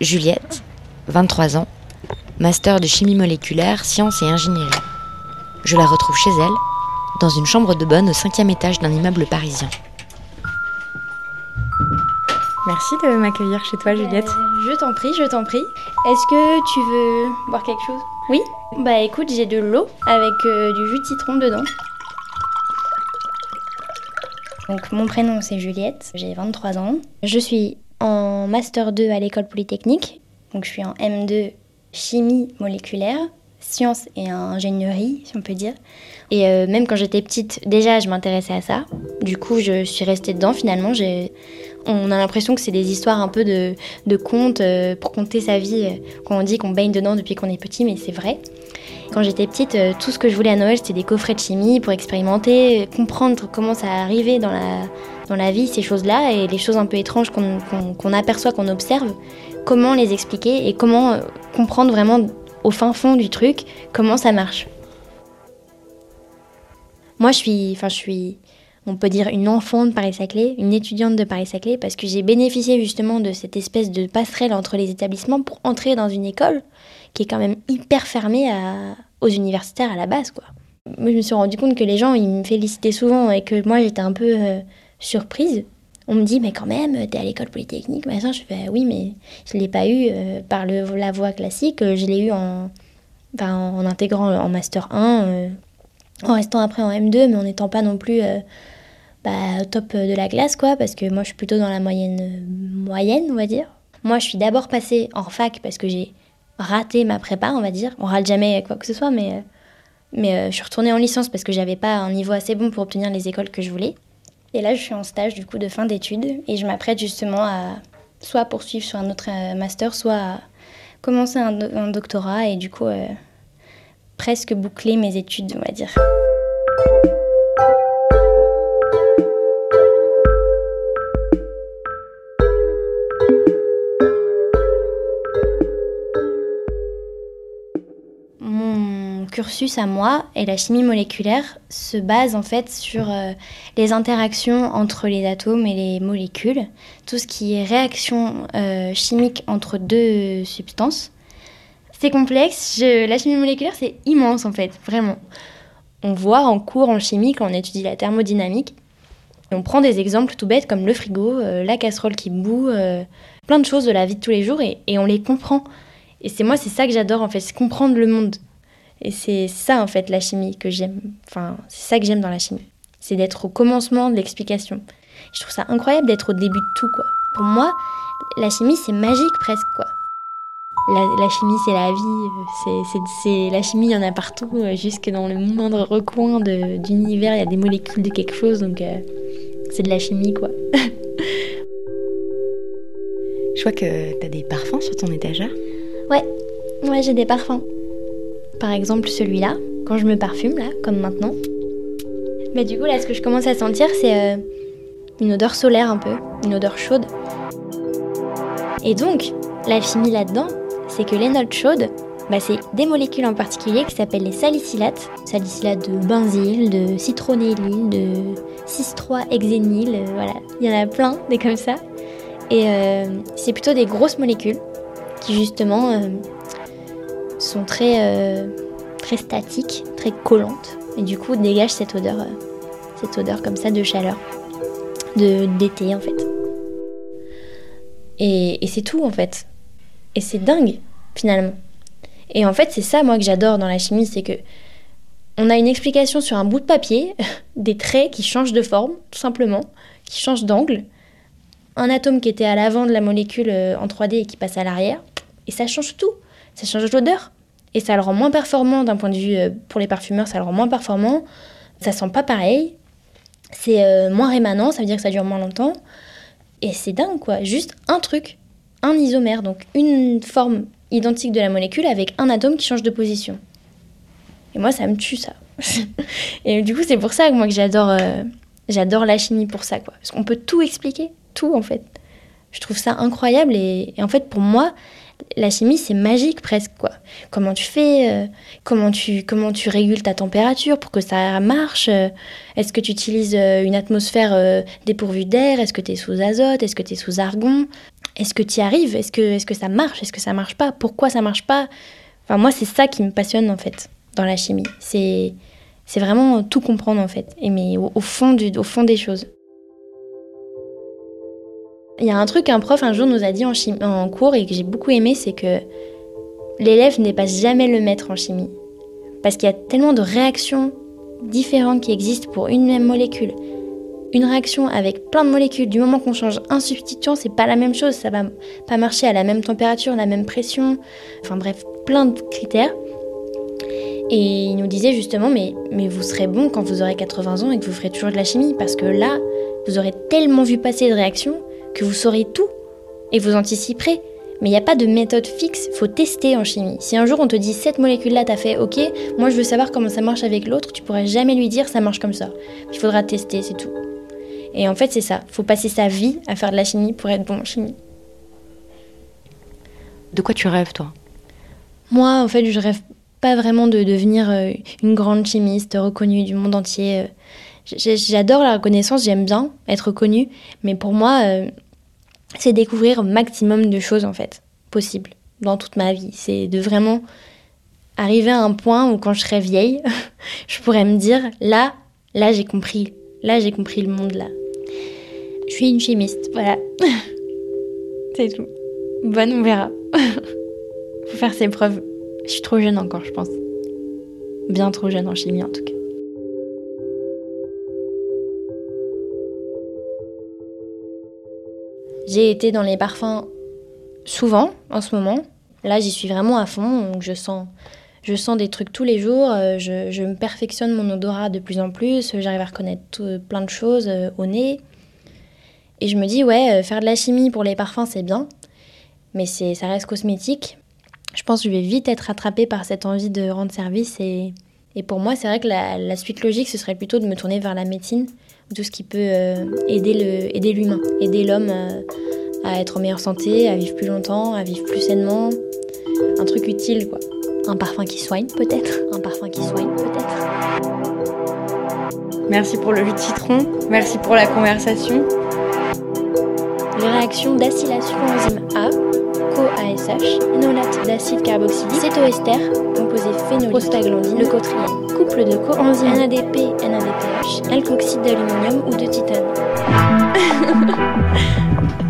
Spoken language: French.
Juliette, 23 ans, master de chimie moléculaire, sciences et ingénierie. Je la retrouve chez elle, dans une chambre de bonne au cinquième étage d'un immeuble parisien. Merci de m'accueillir chez toi, Juliette. Euh, je t'en prie, je t'en prie. Est-ce que tu veux boire quelque chose? Oui Bah écoute, j'ai de l'eau avec euh, du jus de citron dedans. Donc mon prénom c'est Juliette, j'ai 23 ans. Je suis en master 2 à l'école polytechnique. Donc je suis en M2 chimie moléculaire, sciences et ingénierie, si on peut dire. Et euh, même quand j'étais petite, déjà je m'intéressais à ça. Du coup, je suis restée dedans finalement. On a l'impression que c'est des histoires un peu de, de contes euh, pour compter sa vie. Euh, quand on dit qu'on baigne dedans depuis qu'on est petit, mais c'est vrai. Quand j'étais petite, tout ce que je voulais à Noël, c'était des coffrets de chimie pour expérimenter, comprendre comment ça arrivait dans la, dans la vie, ces choses-là, et les choses un peu étranges qu'on aperçoit, qu'on observe, comment les expliquer et comment euh, comprendre vraiment au fin fond du truc comment ça marche. Moi, je suis, enfin, je suis, on peut dire une enfant de Paris-Saclay, une étudiante de Paris-Saclay, parce que j'ai bénéficié justement de cette espèce de passerelle entre les établissements pour entrer dans une école qui est quand même hyper fermée aux universitaires à la base, quoi. Je me suis rendu compte que les gens, ils me félicitaient souvent et que moi, j'étais un peu euh, surprise. On me dit, mais quand même, t'es à l'école polytechnique, machin. Je fais, oui, mais je ne l'ai pas eu euh, par le, la voie classique. Je l'ai eu en, en intégrant en Master 1, euh, en restant après en M2, mais en n'étant pas non plus euh, bah, top de la classe, quoi, parce que moi, je suis plutôt dans la moyenne, moyenne, on va dire. Moi, je suis d'abord passée en fac parce que j'ai raté ma prépa, on va dire. On rate jamais quoi que ce soit, mais, mais je suis retournée en licence parce que j'avais pas un niveau assez bon pour obtenir les écoles que je voulais. Et là, je suis en stage du coup de fin d'études et je m'apprête justement à soit poursuivre sur un autre euh, master, soit à commencer un, doctorat et du coup euh, presque boucler mes études, on va dire. cursus à moi et la chimie moléculaire se base en fait sur euh, les interactions entre les atomes et les molécules, tout ce qui est réaction euh, chimique entre deux substances. C'est complexe, la chimie moléculaire c'est immense en fait, vraiment. On voit en cours en chimie quand on étudie la thermodynamique, on prend des exemples tout bêtes comme le frigo, euh, la casserole qui boue, plein de choses de la vie de tous les jours et, et on les comprend. Et c'est moi, c'est ça que j'adore en fait, c'est comprendre le monde. Et c'est ça, en fait, la chimie que j'aime. Enfin, c'est ça que j'aime dans la chimie. C'est d'être au commencement de l'explication. Je trouve ça incroyable d'être au début de tout, quoi. Pour moi, la chimie, c'est magique presque, quoi. La, chimie, c'est la vie. C'est, la chimie, il y en a partout, euh, jusque dans le moindre recoin d'univers, il y a des molécules de quelque chose, donc euh, c'est de la chimie, quoi. Je vois que t'as des parfums sur ton étagère. Ouais, ouais, j'ai des parfums. Par exemple celui-là, quand je me parfume là, comme maintenant. Mais du coup là, ce que je commence à sentir, c'est euh, une odeur solaire un peu, une odeur chaude. Et donc, la chimie là-dedans, c'est que les notes chaudes, bah, c'est des molécules en particulier qui s'appellent les salicylates. Salicylates de benzyle, de citronellyle, de 6,3-hexényl, euh, voilà. Il y en a plein, des comme ça. Et euh, c'est plutôt des grosses molécules qui justement sont très, euh, très statiques, très collantes, et du coup dégagent cette odeur, euh, cette odeur comme ça de chaleur, de d'été en fait. Et, et c'est tout en fait. Et c'est dingue finalement. Et en fait, c'est ça moi que j'adore dans la chimie, c'est que on a une explication sur un bout de papier, des traits qui changent de forme, tout simplement, qui changent d'angle. Un atome qui était à l'avant de la molécule euh, en 3D et qui passe à l'arrière, et ça change tout ça change l'odeur. Et ça le rend moins performant d'un point de vue, euh, pour les parfumeurs, ça le rend moins performant. Ça sent pas pareil. C'est euh, moins rémanent, ça veut dire que ça dure moins longtemps. Et c'est dingue, quoi. Juste un truc, un isomère, donc une forme identique de la molécule avec un atome qui change de position. Et moi, ça me tue, ça. et du coup, c'est pour ça que moi que j'adore, euh, j'adore la chimie pour ça, quoi. Parce qu'on peut tout expliquer, tout en fait. Je trouve ça incroyable et en fait, pour moi, la chimie, c'est magique presque, quoi. Comment tu fais euh, comment, tu, comment tu régules ta température pour que ça marche euh, Est-ce que tu utilises euh, une atmosphère dépourvue d'air Est-ce que tu es sous azote Est-ce que tu es sous argon est-ce que tu y arrives Est-ce que, est que ça marche Est-ce que ça marche pas Pourquoi ça marche pas? Enfin, moi, c'est ça qui me passionne en fait dans la chimie. C'est, c'est vraiment tout comprendre en fait, et mais au, fond du, au fond des choses. Il y a un truc qu'un prof un jour nous a dit en, chimie, en cours et que j'ai beaucoup aimé, c'est que l'élève n'est pas jamais le maître en chimie. Parce qu'il y a tellement de réactions différentes qui existent pour une même molécule. Une réaction avec plein de molécules, du moment qu'on change un substituant, c'est pas la même chose, ça va pas marcher à la même température, la même pression, enfin bref, plein de critères. Et il nous disait justement, mais, mais vous serez bon quand vous aurez 80 ans et que vous ferez toujours de la chimie, parce que là, vous aurez tellement vu passer de réactions que vous saurez tout et vous anticiperez. Mais il n'y a pas de méthode fixe, faut tester en chimie. Si un jour on te dit cette molécule-là, t'as fait OK, moi je veux savoir comment ça marche avec l'autre, tu pourrais jamais lui dire ça marche comme ça. Il faudra tester, c'est tout. Et en fait, c'est ça. Faut passer sa vie à faire de la chimie pour être bon en chimie. De quoi tu rêves, toi? Moi, en fait, je rêve pas vraiment de devenir euh, une grande chimiste reconnue du monde entier. J'adore la reconnaissance, j'aime bien être reconnue, mais pour moi, euh, c'est découvrir maximum de choses en fait possibles dans toute ma vie. C'est de vraiment arriver à un point où quand je serai vieille, je pourrais me dire là, là j'ai compris, là j'ai compris le monde là. Je suis une chimiste, voilà. c'est tout. Bonne, on verra. Faut faire ses preuves. Je suis trop jeune encore, je pense. Bien trop jeune en chimie en tout cas. J'ai été dans les parfums souvent en ce moment. Là, j'y suis vraiment à fond. Donc je sens, je sens des trucs tous les jours. Euh, je, me perfectionne mon odorat de plus en plus. J'arrive à reconnaître plein de choses euh, au nez. Et je me dis, ouais, euh, faire de la chimie pour les parfums, c'est bien. Mais c'est, ça reste cosmétique. Je pense que je vais vite être rattrapée par cette envie de rendre service. Et, et pour moi, c'est vrai que la, suite logique, ce serait plutôt de me tourner vers la médecine tout ce qui peut euh, aider, le, aider l'humain, aider l'homme euh, à être en meilleure santé, à vivre plus longtemps, à vivre plus sainement. Un truc utile, quoi. Un parfum qui soigne, peut-être. Un parfum qui soigne, peut-être. Merci pour le jus de citron. Merci pour la conversation. Les réactions d'acylation enzyme A, CoASH, enolate d'acide carboxylique, cétoester, composé phénolique, prostaglandine, leucotriène, couple de coenzymes NADP, NADPH, alkoxyde d'aluminium ou de titane.